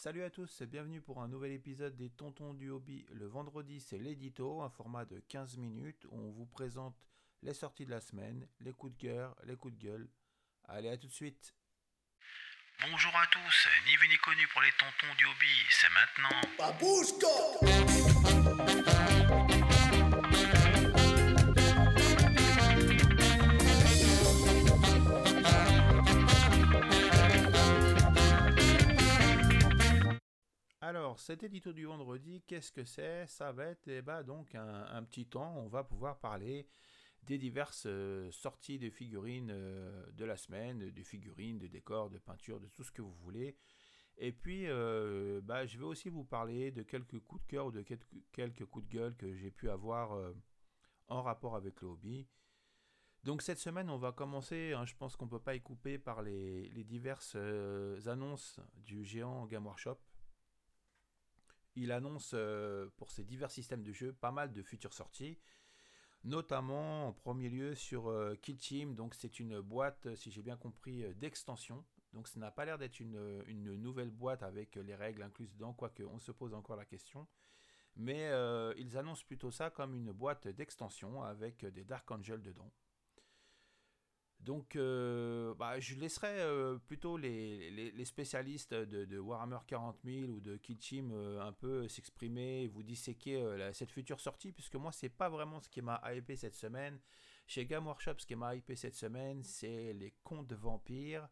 Salut à tous et bienvenue pour un nouvel épisode des Tontons du Hobby. Le vendredi, c'est l'édito, un format de 15 minutes où on vous présente les sorties de la semaine, les coups de cœur, les coups de gueule. Allez, à tout de suite. Bonjour à tous, ni vu ni connu pour les tontons du hobby, c'est maintenant. Alors, cet édito du vendredi, qu'est-ce que c'est? Ça va être eh ben, donc un, petit temps, on va pouvoir parler des diverses euh, sorties de figurines euh, de la semaine, de figurines, de décors, de peintures, de tout ce que vous voulez. Et puis, euh, bah, je vais aussi vous parler de quelques coups de cœur ou de quelques, quelques coups de gueule que j'ai pu avoir en rapport avec le hobby. Donc cette semaine, on va commencer, hein, je pense qu'on ne peut pas y couper par les, les diverses annonces du géant Game Workshop. Il annonce pour ses divers systèmes de jeu pas mal de futures sorties notamment en premier lieu sur euh, Kill Team. Donc c'est une boîte, si j'ai bien compris, euh, d'extension. Donc ça n'a pas l'air d'être une, nouvelle boîte avec les règles incluses dedans, quoique on se pose encore la question. Mais euh, ils annoncent plutôt ça comme une boîte d'extension avec des Dark Angels dedans. Donc, euh, bah, je laisserai euh, plutôt les, spécialistes de, Warhammer 40 000 ou de Kitchim euh, un peu s'exprimer vous disséquer cette future sortie, puisque moi, c'est pas vraiment ce qui m'a hypé cette semaine. Chez Game Workshop, ce qui m'a hypé cette semaine, c'est les contes vampires.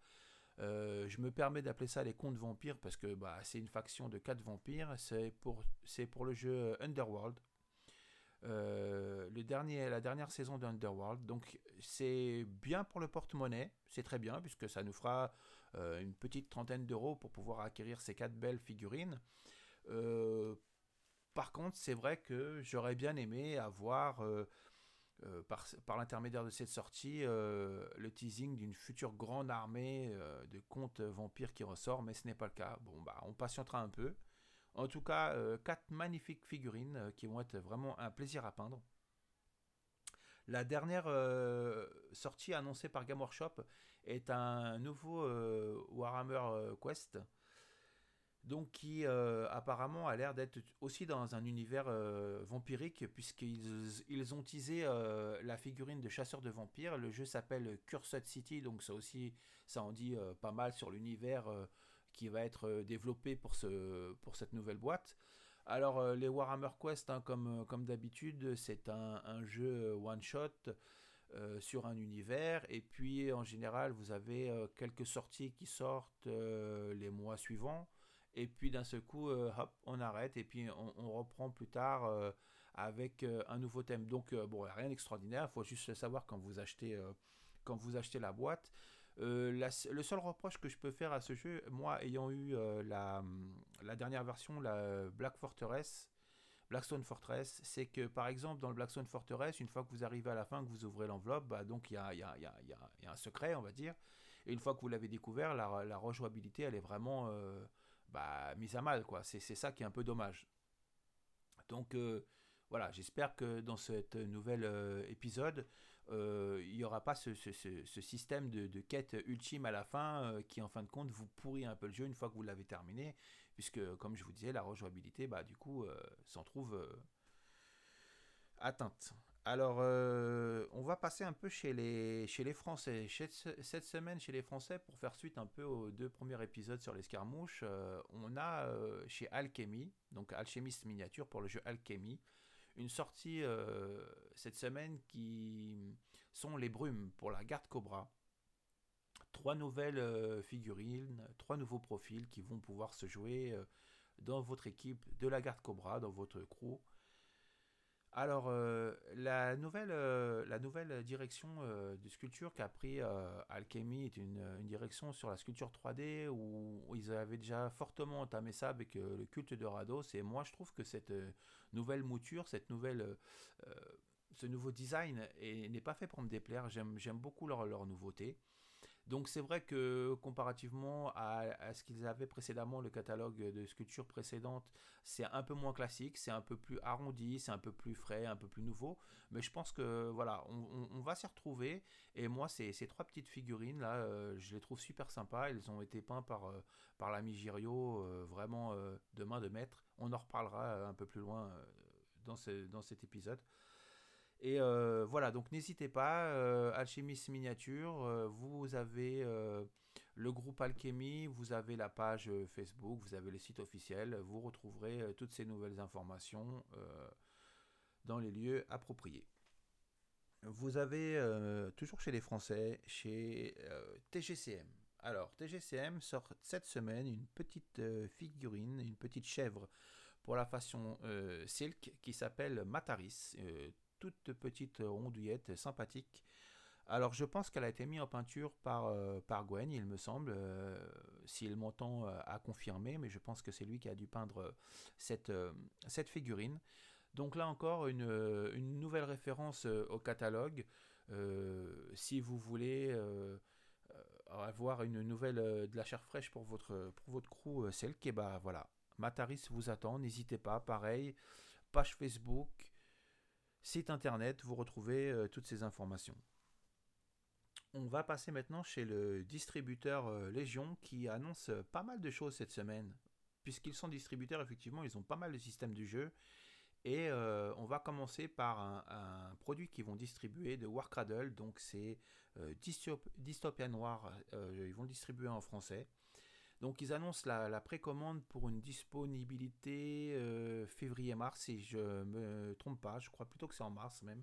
je me permets d'appeler ça les contes vampires parce que bah, c'est une faction de 4 vampires. C'est pour, pour le jeu Underworld. Euh, le dernier, la dernière saison d'Underworld. Donc c'est bien pour le porte-monnaie, c'est très bien puisque ça nous fera euh, une petite trentaine d'euros pour pouvoir acquérir ces quatre belles figurines. Euh, par contre, c'est vrai que j'aurais bien aimé avoir, par, par l'intermédiaire de cette sortie, le teasing d'une future grande armée de contes vampires qui ressort, mais ce n'est pas le cas. Bon, bah, on patientera un peu. En tout cas, euh, quatre magnifiques figurines euh, qui vont être vraiment un plaisir à peindre. La dernière euh, sortie annoncée par Game Workshop est un nouveau Warhammer Quest, donc qui apparemment a l'air d'être aussi dans un univers vampirique puisqu'ils ils ont teasé la figurine de chasseur de vampires. Le jeu s'appelle Cursed City, donc ça aussi ça en dit pas mal sur l'univers qui va être euh, développé pour, ce, pour cette nouvelle boîte. Alors euh, les Warhammer Quest, hein, comme, euh, comme d'habitude, c'est un, jeu one-shot sur un univers. Et puis en général, vous avez quelques sorties qui sortent les mois suivants. Et puis d'un seul coup, hop, on arrête et puis on, reprend plus tard avec un nouveau thème. Donc bon, rien d'extraordinaire. Il faut juste savoir quand vous achetez, quand vous achetez la boîte. Euh, le seul reproche que je peux faire à ce jeu, moi ayant eu euh, la, dernière version, la Black Fortress, Blackstone Fortress, c'est que par exemple dans le Blackstone Fortress, une fois que vous arrivez à la fin, que vous ouvrez l'enveloppe, bah, donc il y a, un secret, on va dire. Et une fois que vous l'avez découvert, la, la rejouabilité, elle est vraiment euh, bah, mise à mal. quoi. C'est ça qui est un peu dommage. Donc voilà, j'espère que dans cet nouvel épisode, euh, il n'y aura pas ce, système de, quête ultime à la fin euh, qui en fin de compte vous pourrit un peu le jeu une fois que vous l'avez terminé puisque comme je vous disais la rejouabilité bah, du coup euh, s'en trouve atteinte. Alors on va passer un peu chez les, chez les Français. Cette semaine chez les Français pour faire suite un peu aux deux premiers épisodes sur l'escarmouche on a chez Alchemy donc Alchemist miniature pour le jeu Alchemy une sortie euh, cette semaine qui sont les brumes pour la garde Cobra. Trois nouvelles euh, figurines, trois nouveaux profils qui vont pouvoir se jouer euh, dans votre équipe de la garde Cobra, dans votre crew. Alors, euh, la, nouvelle, euh, la nouvelle direction euh, de sculpture qu'a pris Alchemy est une, direction sur la sculpture 3D où, ils avaient déjà fortement entamé ça avec le culte de Rados. Et moi, je trouve que cette nouvelle mouture, cette nouvelle, ce nouveau design n'est pas fait pour me déplaire. J'aime beaucoup leur, leur nouveauté. Donc c'est vrai que comparativement à, ce qu'ils avaient précédemment, le catalogue de sculptures précédentes, c'est un peu moins classique, c'est un peu plus arrondi, c'est un peu plus frais, un peu plus nouveau. Mais je pense que voilà, on, va s'y retrouver. Et moi, ces, ces trois petites figurines là, euh, je les trouve super sympas. Elles ont été peintes par, euh, par l'ami Girio, euh, vraiment de main de maître. On en reparlera un peu plus loin dans, ce, dans cet épisode. Et euh, voilà, donc n'hésitez pas, euh, Miniature, euh, vous avez le groupe Alchemy, vous avez la page Facebook, vous avez le site officiel, vous retrouverez toutes ces nouvelles informations dans les lieux appropriés. Vous avez toujours chez les Français, chez TGCM. Alors, TGCM sort cette semaine une petite figurine, une petite chèvre pour la façon silk qui s'appelle Mataris toute petite rondouillette sympathique. Alors je pense qu'elle a été mise en peinture par, euh, par Gwen, il me semble, euh, s'il m'entend euh, à confirmer, mais je pense que c'est lui qui a dû peindre cette, cette figurine. Donc là encore, une, une nouvelle référence au catalogue. si vous voulez avoir une nouvelle de la chair fraîche pour votre, pour votre crew, celle qui est, bah voilà, Mataris vous attend, n'hésitez pas, pareil, page Facebook, site internet, vous retrouvez euh, toutes ces informations. On va passer maintenant chez le distributeur euh, Légion qui annonce euh, pas mal de choses cette semaine. Puisqu'ils sont distributeurs, effectivement, ils ont pas mal de systèmes du jeu. Et on va commencer par un, produit qu'ils vont distribuer de Warcradle. Donc c'est Dystopia Noir. ils vont le distribuer en français. Donc ils annoncent la, précommande pour une disponibilité euh, février-mars, si je me trompe pas, je crois plutôt que c'est en mars même.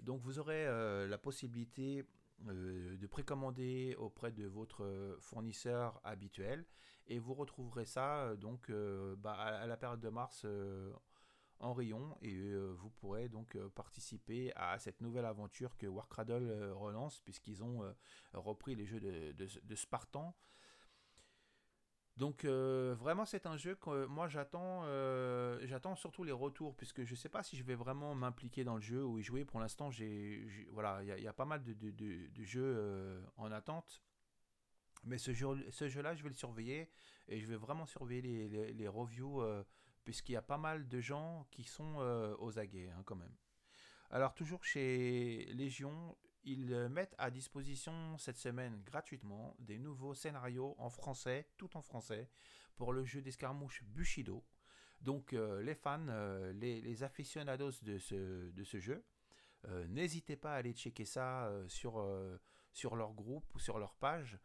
Donc vous aurez euh, la possibilité euh, de précommander auprès de votre fournisseur habituel et vous retrouverez ça donc bah, à, la période de mars en rayon et vous pourrez donc participer à cette nouvelle aventure que Warcradle relance puisqu'ils ont repris les jeux de, de Spartan donc euh, vraiment c'est un jeu que euh, moi j'attends euh, j'attends surtout les retours puisque je sais pas si je vais vraiment m'impliquer dans le jeu ou y jouer. Pour l'instant j'ai voilà il y, a pas mal de, de, jeux en attente. Mais ce jeu ce jeu là je vais le surveiller et je vais vraiment surveiller les, les, reviews puisqu'il y a pas mal de gens qui sont aux aguets hein, quand même. Alors toujours chez Légion ils euh, mettent à disposition cette semaine gratuitement des nouveaux scénarios en français, tout en français, pour le jeu d'escarmouche Bushido. Donc euh, les fans, euh, les, aficionados de ce, de ce jeu, n'hésitez pas à aller checker ça sur, sur leur groupe ou sur leur page.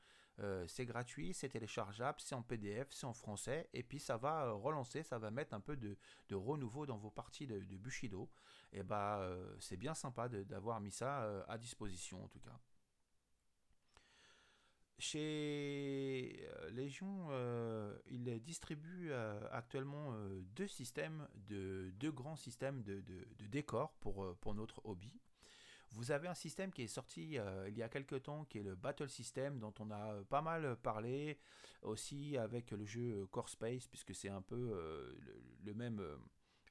C'est gratuit, c'est téléchargeable, c'est en PDF, c'est en français, et puis ça va relancer, ça va mettre un peu de, renouveau dans vos parties de, Bushido et bah euh, c'est bien sympa d'avoir mis ça euh, à disposition en tout cas. Chez euh, Légion, il distribue actuellement deux systèmes, de, deux grands systèmes de, décors pour notre hobby. Vous avez un système qui est sorti il y a quelques temps, qui est le Battle System, dont on a pas mal parlé, aussi avec le jeu Core Space, puisque c'est un peu le, même,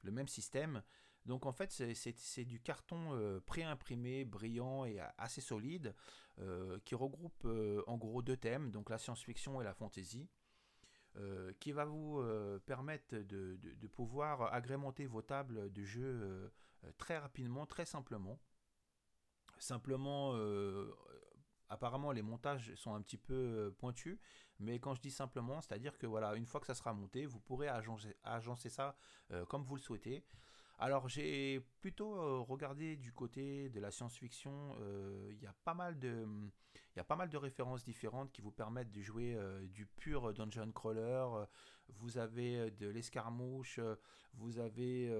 le même système. Donc en fait, c'est du carton euh, pré-imprimé, brillant et assez solide, euh, qui regroupe euh, en gros deux thèmes, donc la science-fiction et la fantasy, qui va vous permettre de, pouvoir agrémenter vos tables de jeu très rapidement, très simplement. Simplement, apparemment les montages sont un petit peu pointus, mais quand je dis simplement, c'est-à-dire que voilà, une fois que ça sera monté, vous pourrez agencer ça comme vous le souhaitez. Alors j'ai plutôt euh, regardé du côté de la science-fiction. Euh, il y a pas mal de, y a pas mal de références différentes qui vous permettent de jouer euh, du pur dungeon crawler. Vous avez de l'escarmouche, vous avez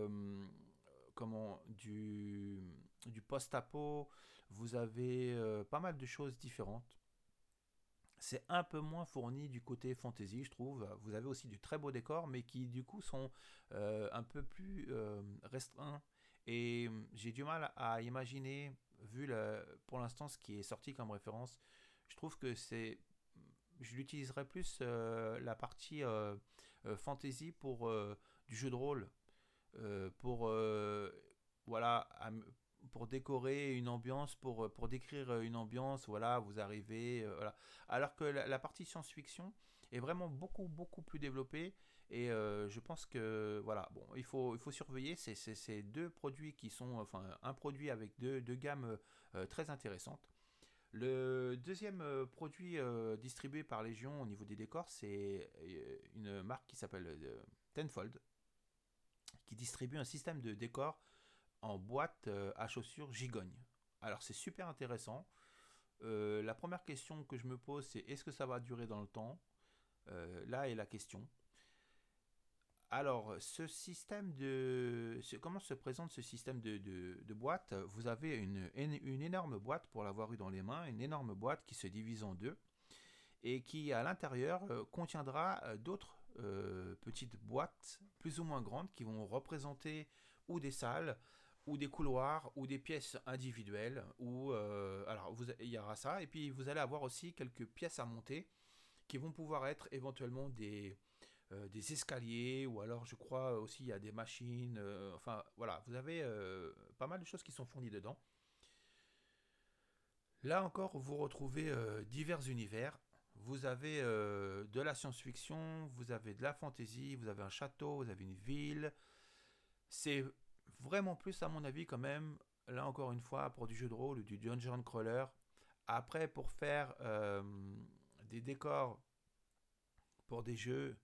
comment du du post-apo. Vous avez pas mal de choses différentes. C'est un peu moins fourni du côté fantasy, je trouve. Vous avez aussi du très beaux décors, mais qui du coup sont euh, un peu plus euh, restreints. Et hum, j'ai du mal à imaginer, vu pour l'instant ce qui est sorti comme référence, je trouve que c'est. Je l'utiliserais plus euh, la partie fantasy pour du jeu de rôle. pour voilà pour décorer une ambiance, pour, pour décrire une ambiance, voilà, vous arrivez, voilà. Alors que la, partie science-fiction est vraiment beaucoup, beaucoup plus développée. Et je pense que, voilà, bon, il faut, il faut surveiller ces, deux produits qui sont, enfin, un produit avec deux, deux gammes très intéressantes. Le deuxième euh, produit euh, distribué par Légion au niveau des décors, c'est euh, une marque qui s'appelle Tenfold, qui distribue un système de décor en boîte à chaussures gigogne. Alors c'est super intéressant. la première question que je me pose, c'est est-ce que ça va durer dans le temps? Là est la question. Alors, ce système de... Comment se présente ce système de, boîte? Vous avez une, énorme boîte, pour l'avoir eu dans les mains, une énorme boîte qui se divise en deux et qui, à l'intérieur, euh, contiendra euh, d'autres euh, petites boîtes plus ou moins grandes qui vont représenter ou des salles, ou des couloirs, ou des pièces individuelles. Ou, alors, vous, il y aura ça. Et puis, vous allez avoir aussi quelques pièces à monter qui vont pouvoir être éventuellement des euh, des escaliers, ou alors je crois aussi il y a des machines. Euh, enfin voilà, vous avez euh, pas mal de choses qui sont fournies dedans. Là encore, vous retrouvez divers univers. Vous avez de la science-fiction, vous avez de la fantasy, vous avez un château, vous avez une ville. C'est vraiment plus, à mon avis, quand même, là encore une fois, pour du jeu de rôle du dungeon crawler. Après, pour faire des décors pour des jeux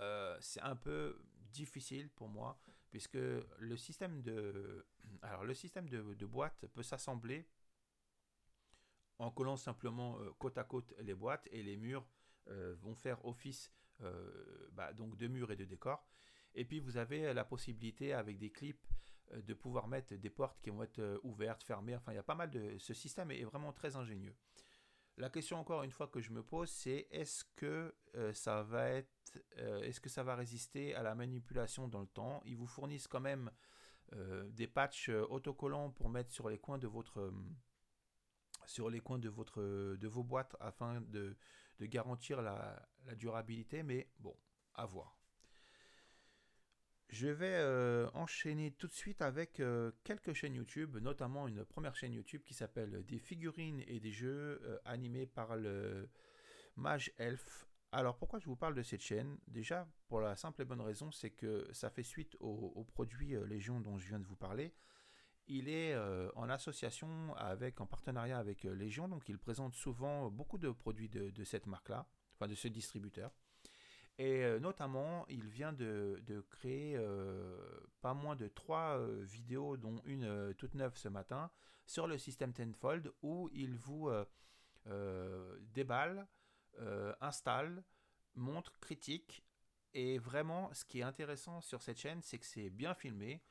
euh, c'est un peu difficile pour moi puisque le système de alors le système de, boîte peut s'assembler en collant simplement euh, côte à côte les boîtes et les murs euh, vont faire office bah, donc de murs et de décors et puis vous avez la possibilité avec des clips de pouvoir mettre des portes qui vont être ouvertes fermées enfin il y a pas mal de ce système est vraiment très ingénieux la question encore une fois que je me pose, c'est est-ce que euh, ça va être, euh, est-ce que ça va résister à la manipulation dans le temps? Ils vous fournissent quand même euh, des patchs autocollants pour mettre sur les coins de votre, sur les coins de votre, de vos boîtes afin de, garantir la durabilité. Mais bon, à voir. Je vais euh, enchaîner tout de suite avec euh, quelques chaînes YouTube, notamment une première chaîne YouTube qui s'appelle Des figurines et des jeux euh, animés par le Mage Elf. Alors pourquoi je vous parle de cette chaîne? Déjà pour la simple et bonne raison, c'est que ça fait suite au, produit Légion dont je viens de vous parler. Il est en association avec, en partenariat avec Légion, donc il présente souvent beaucoup de produits de cette marque-là, enfin de ce distributeur. Et euh, notamment, il vient de, créer euh, pas moins de trois euh, vidéos, dont une toute neuve ce matin, sur le système Tenfold, où il vous déballe, installe, montre, critique. Et vraiment, ce qui est intéressant sur cette chaîne, c'est que c'est bien filmé.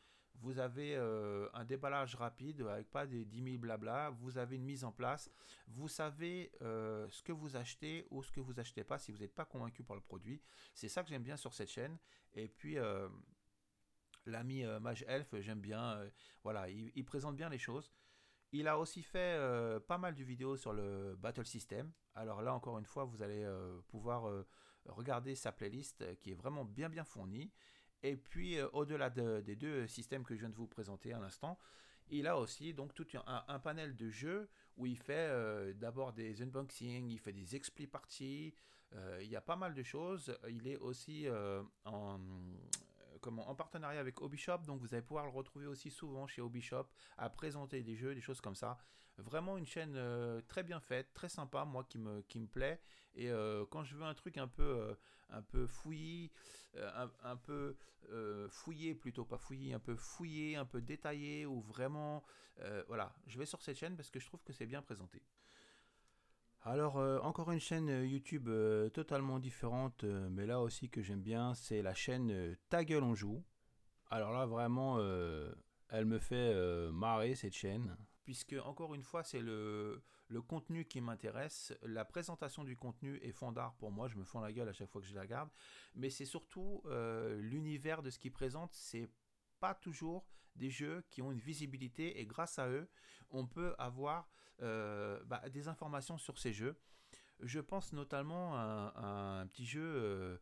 Vous avez euh, un déballage rapide avec pas des 10 000 blabla. Vous avez une mise en place. Vous savez euh, ce que vous achetez ou ce que vous achetez pas si vous n'êtes pas convaincu par le produit. C'est ça que j'aime bien sur cette chaîne. Et puis euh, l'ami Mage Elf, j'aime bien. voilà, il, présente bien les choses. Il a aussi fait pas mal de vidéos sur le Battle System. Alors là, encore une fois, vous allez pouvoir regarder sa playlist qui est vraiment bien bien fournie. Et puis, euh, au-delà des deux systèmes que je viens de vous présenter à l'instant, il a aussi donc tout un, panel de jeux où il fait euh, d'abord des unboxings, il fait des expli parties, euh, il y a pas mal de choses. Il est aussi en, comment, en partenariat avec Hobbyshop, donc vous allez pouvoir le retrouver aussi souvent chez Hobbyshop à présenter des jeux, des choses comme ça. Vraiment une chaîne euh, très bien faite, très sympa, moi qui me, qui me plaît. Et euh, quand je veux un truc un peu, euh, un peu fouillis, un, peu fouillé plutôt, pas fouillé, un peu fouillé, un peu détaillé, ou vraiment, voilà, je vais sur cette chaîne parce que je trouve que c'est bien présenté. Alors, encore une chaîne YouTube totalement différente, mais là aussi que j'aime bien, c'est la chaîne Ta gueule on joue. Alors là, vraiment, elle me fait marrer cette chaîne. Puisque encore une fois c'est le, contenu qui m'intéresse, la présentation du contenu est fondard pour moi, je me fends la gueule à chaque fois que je la regarde, mais c'est surtout euh, l'univers de ce qu'il présente, c'est pas toujours des jeux qui ont une visibilité et grâce à eux on peut avoir euh, bah, des informations sur ces jeux. Je pense notamment à, un petit jeu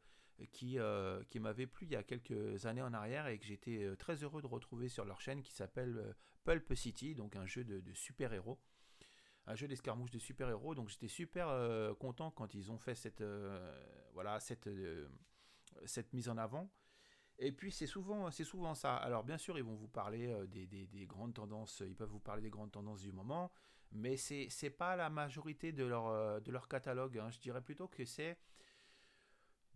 qui, qui m'avait plu il y a quelques années en arrière et que j'étais très heureux de retrouver sur leur chaîne qui s'appelle Pulp City, donc un jeu de, super-héros. Un jeu d'escarmouche de super-héros, donc j'étais super content quand ils ont fait cette, voilà, cette, cette mise en avant. Et puis c'est souvent, c'est souvent ça. Alors bien sûr, ils vont vous parler euh, des, des, grandes tendances, ils peuvent vous parler des grandes tendances du moment, mais c'est n'est pas la majorité de leur, euh, de leur catalogue. Hein. Je dirais plutôt que c'est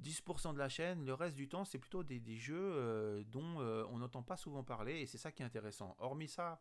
10% de la chaîne, le reste du temps, c'est plutôt des, des jeux euh, dont on n'entend pas souvent parler, et c'est ça qui est intéressant. Hormis ça,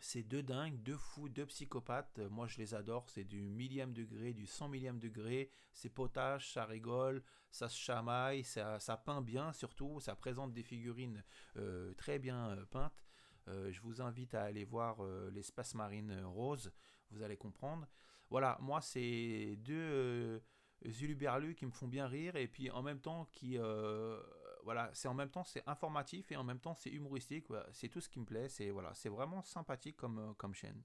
c'est deux dingues, deux fous, deux psychopathes. Moi, je les adore. C'est du millième degré, du cent millième degré. C'est potage, ça rigole, ça se chamaille, ça, peint bien surtout. Ça présente des figurines euh, très bien euh, peintes. Euh, je vous invite à aller voir l'espace marine rose. Vous allez comprendre. Voilà, moi, c'est deux Zuluberlus qui me font bien rire et puis en même temps qui voilà, c'est en même temps c'est informatif et en même temps c'est humoristique. C'est tout ce qui me plaît. C'est voilà, c'est vraiment sympathique comme, euh, comme chaîne.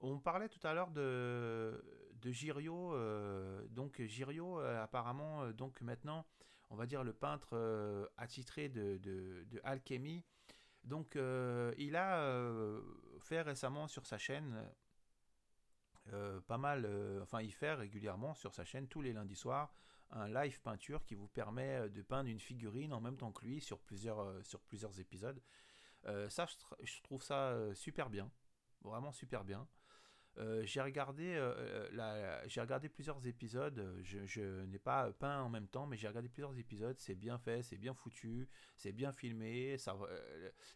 On parlait tout à l'heure de, de Girio. Euh, donc Girio, euh, apparemment, donc maintenant, on va dire le peintre attitré de, de. Donc il a fait récemment sur sa chaîne pas mal, enfin il fait régulièrement sur sa chaîne tous les lundis soirs un live peinture qui vous permet euh, de peindre une figurine en même temps que lui sur plusieurs, euh, sur plusieurs épisodes. Euh, ça, je, trouve ça super bien, vraiment super bien. j'ai regardé, j'ai regardé plusieurs épisodes. Je, n'ai pas peint en même temps, mais j'ai regardé plusieurs épisodes. C'est bien fait, c'est bien foutu, c'est bien filmé. Ça,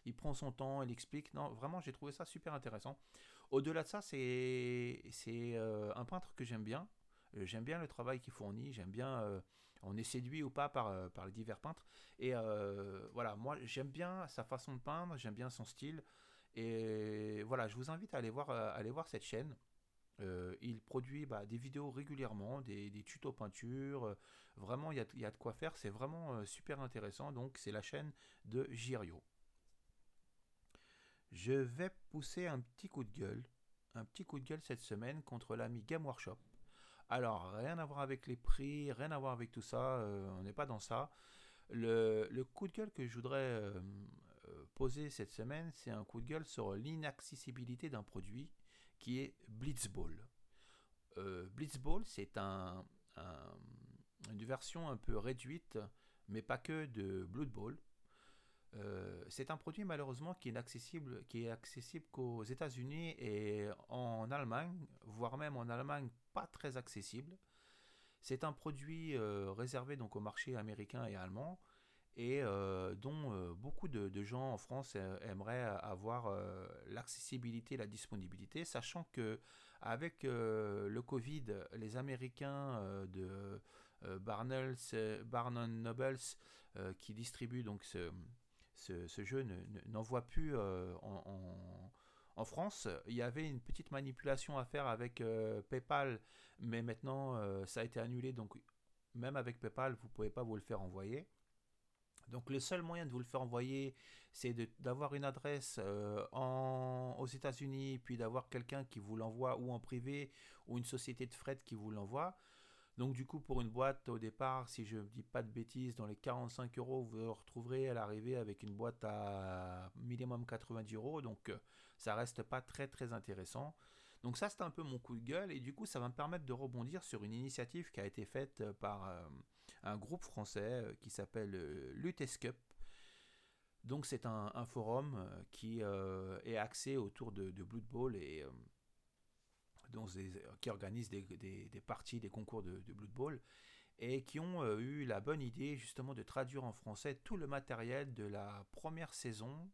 il prend son temps, il explique. Non, vraiment, j'ai trouvé ça super intéressant. Au-delà de ça, c'est c'est un peintre que j'aime bien. Euh, j'aime bien le travail qu'il fournit, j'aime bien, euh, on est séduit ou pas par, euh, par les divers peintres. Et voilà, moi j'aime bien sa façon de peindre, j'aime bien son style. Et voilà, je vous invite à aller voir, aller voir cette chaîne. il produit bah, des vidéos régulièrement, des, des tutos peinture. vraiment, il y y a, de quoi faire. C'est vraiment super intéressant. Donc, c'est la chaîne de Girio. Je vais pousser un petit coup de gueule. Un petit coup de gueule cette semaine contre l'ami Game Workshop. Alors, rien à voir avec les prix, rien à voir avec tout ça, euh, on n'est pas dans ça. Le, coup de gueule que je voudrais euh, euh, poser cette semaine, c'est un coup de gueule sur l'inaccessibilité d'un produit qui est Blitzball. Blitzball, c'est un, une version un peu réduite, mais pas que de Blood c'est un produit malheureusement qui est accessible, qui est accessible qu'aux États-Unis et en Allemagne, voire même en Allemagne pas très accessible. C'est un produit euh, réservé donc au marché américain et allemand et euh, dont euh, beaucoup de, gens en France aimeraient avoir l'accessibilité, la disponibilité, sachant que avec le Covid, les Américains de Barnes, Barnes Nobles qui distribuent donc ce, jeu n'en voient plus en France, il y avait une petite manipulation à faire avec euh, PayPal, mais maintenant euh, ça a été annulé, donc même avec PayPal, vous ne pouvez pas vous le faire envoyer. Donc le seul moyen de vous le faire envoyer, c'est d'avoir une adresse euh, aux États-Unis, puis d'avoir quelqu'un qui vous l'envoie ou en privé, ou une société de fret qui vous l'envoie. Donc du coup, pour une boîte, au départ, si je ne dis pas de bêtises, dans les 45 euros, vous retrouverez à l'arrivée avec une boîte à minimum 90 euros. Donc ça reste pas très très intéressant. Donc ça c'est un peu mon coup de gueule et du coup ça va me permettre de rebondir sur une initiative qui a été faite euh, par euh, un groupe français euh, qui s'appelle Lutescup. Donc c'est un, forum qui est axé autour de, Blood Bowl et qui organise des, parties, des concours de, de, Blood Bowl et qui ont eu la bonne idée justement de traduire en français tout le matériel de la première saison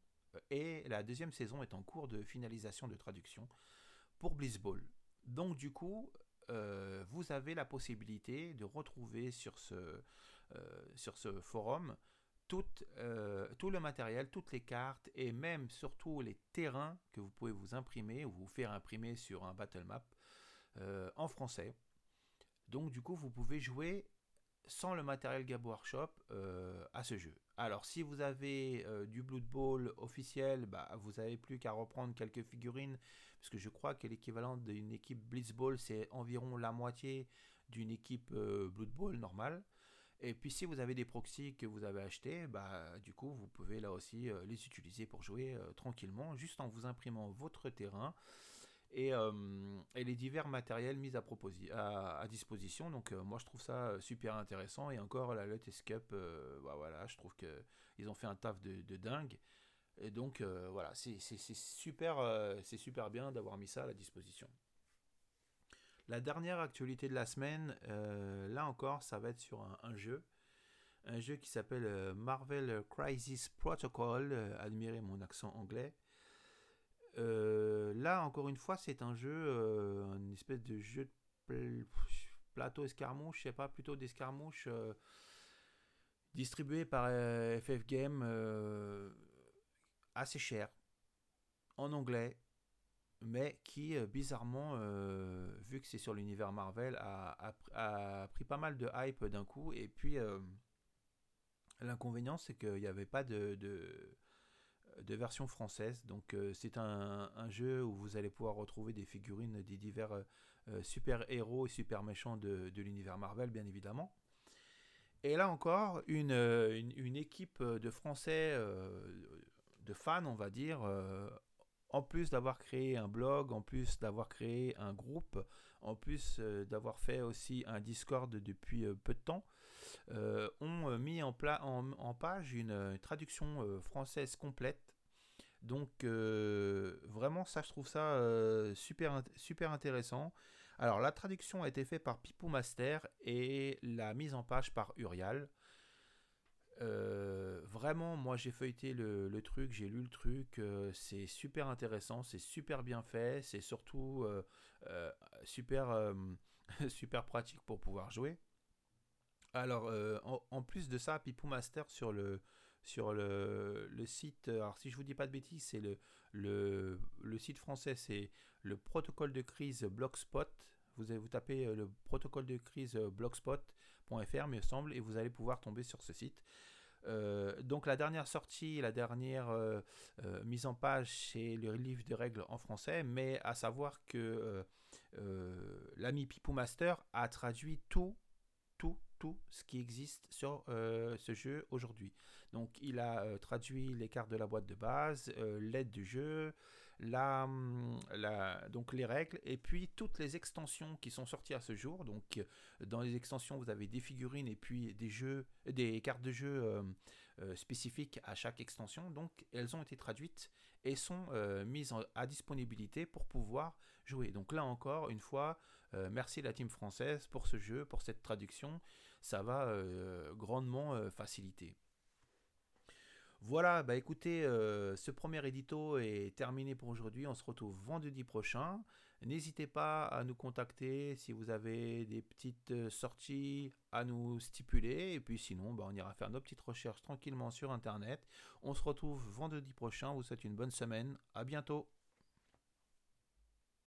et la deuxième saison est en cours de finalisation de traduction pour Blitzball. Donc du coup, euh, vous avez la possibilité de retrouver euh, sur ce forum tout, euh, tout le matériel, toutes les cartes et même surtout les terrains que vous pouvez vous imprimer ou vous faire imprimer sur un battle map en français. Donc du coup, vous pouvez jouer sans le matériel Gabo Workshop à ce jeu. Alors, si vous avez euh, du Blood Bowl officiel, bah, vous n'avez plus qu'à reprendre quelques figurines, parce que je crois que l'équivalent d'une équipe Blitzball, c'est environ la moitié d'une équipe euh, Blood Bowl normale. Et puis si vous avez des proxys que vous avez achetés, bah, du coup vous pouvez là aussi les utiliser pour jouer tranquillement, juste en vous imprimant votre terrain et, les divers matériels mis à, à, disposition. Donc moi je trouve ça super intéressant. Et encore la Lotus Cup, bah, voilà, je trouve qu'ils ont fait un taf de, de dingue. Et donc voilà, c'est super, c'est super bien d'avoir mis ça à la disposition. La dernière actualité de la semaine, euh, là encore, ça va être sur un, jeu. Un jeu qui s'appelle euh, Marvel Crisis Protocol. Euh, admirez mon accent anglais. là, encore une fois, c'est un jeu, une espèce de jeu de plateau escarmouche, je sais pas, plutôt d'escarmouche, distribué par FF Game, assez cher, en anglais, mais qui euh, bizarrement, euh, vu que c'est sur l'univers Marvel, a, pris pas mal de hype d'un coup. Et puis euh, l'inconvénient, c'est qu'il n'y avait pas de, de, version française. Donc c'est un, jeu où vous allez pouvoir retrouver des figurines des divers super héros et super méchants de, l'univers Marvel, bien évidemment. Et là encore, une, une équipe de Français, de fans, on va dire, en plus d'avoir créé un blog, en plus d'avoir créé un groupe, en plus euh, d'avoir fait aussi un Discord depuis euh, peu de temps, euh, ont mis en, page une, traduction française complète. Donc vraiment ça je trouve ça super, super intéressant. Alors la traduction a été faite par Pipou Master et la mise en page par Urial. Euh, vraiment, moi j'ai feuilleté le, truc, j'ai lu le truc, euh, c'est super intéressant, c'est super bien fait, c'est surtout euh, super, super pratique pour pouvoir jouer. Alors, en, plus de ça, Pipou Master sur le, sur le, site, alors si je vous dis pas de bêtises, c'est le, le, le, site français, c'est le protocole de crise Blogspot. Vous, vous tapez le protocole de crise blogspot.fr, me semble, et vous allez pouvoir tomber sur ce site. Euh, donc la dernière sortie, la dernière euh, euh, mise en page, c'est le livre de règles en français, mais à savoir que l'ami Pipou Master a traduit tout, tout, tout ce qui existe sur ce jeu aujourd'hui. Donc il a traduit les cartes de la boîte de base, l'aide du jeu, la, donc les règles et puis toutes les extensions qui sont sorties à ce jour. Donc dans les extensions, vous avez des figurines et puis des jeux, des cartes de jeu euh, euh, spécifiques à chaque extension. Donc elles ont été traduites et sont euh, mises à disponibilité pour pouvoir jouer. Donc là encore, une fois, merci la team française pour ce jeu, pour cette traduction. Ça va grandement faciliter. Voilà, bah écoutez, euh, ce premier édito est terminé pour aujourd'hui. On se retrouve vendredi prochain. N'hésitez pas à nous contacter si vous avez des petites euh, sorties à nous stipuler. Et puis sinon, bah, on ira faire nos petites recherches tranquillement sur Internet. On se retrouve vendredi prochain. Vous souhaite une bonne semaine. À bientôt.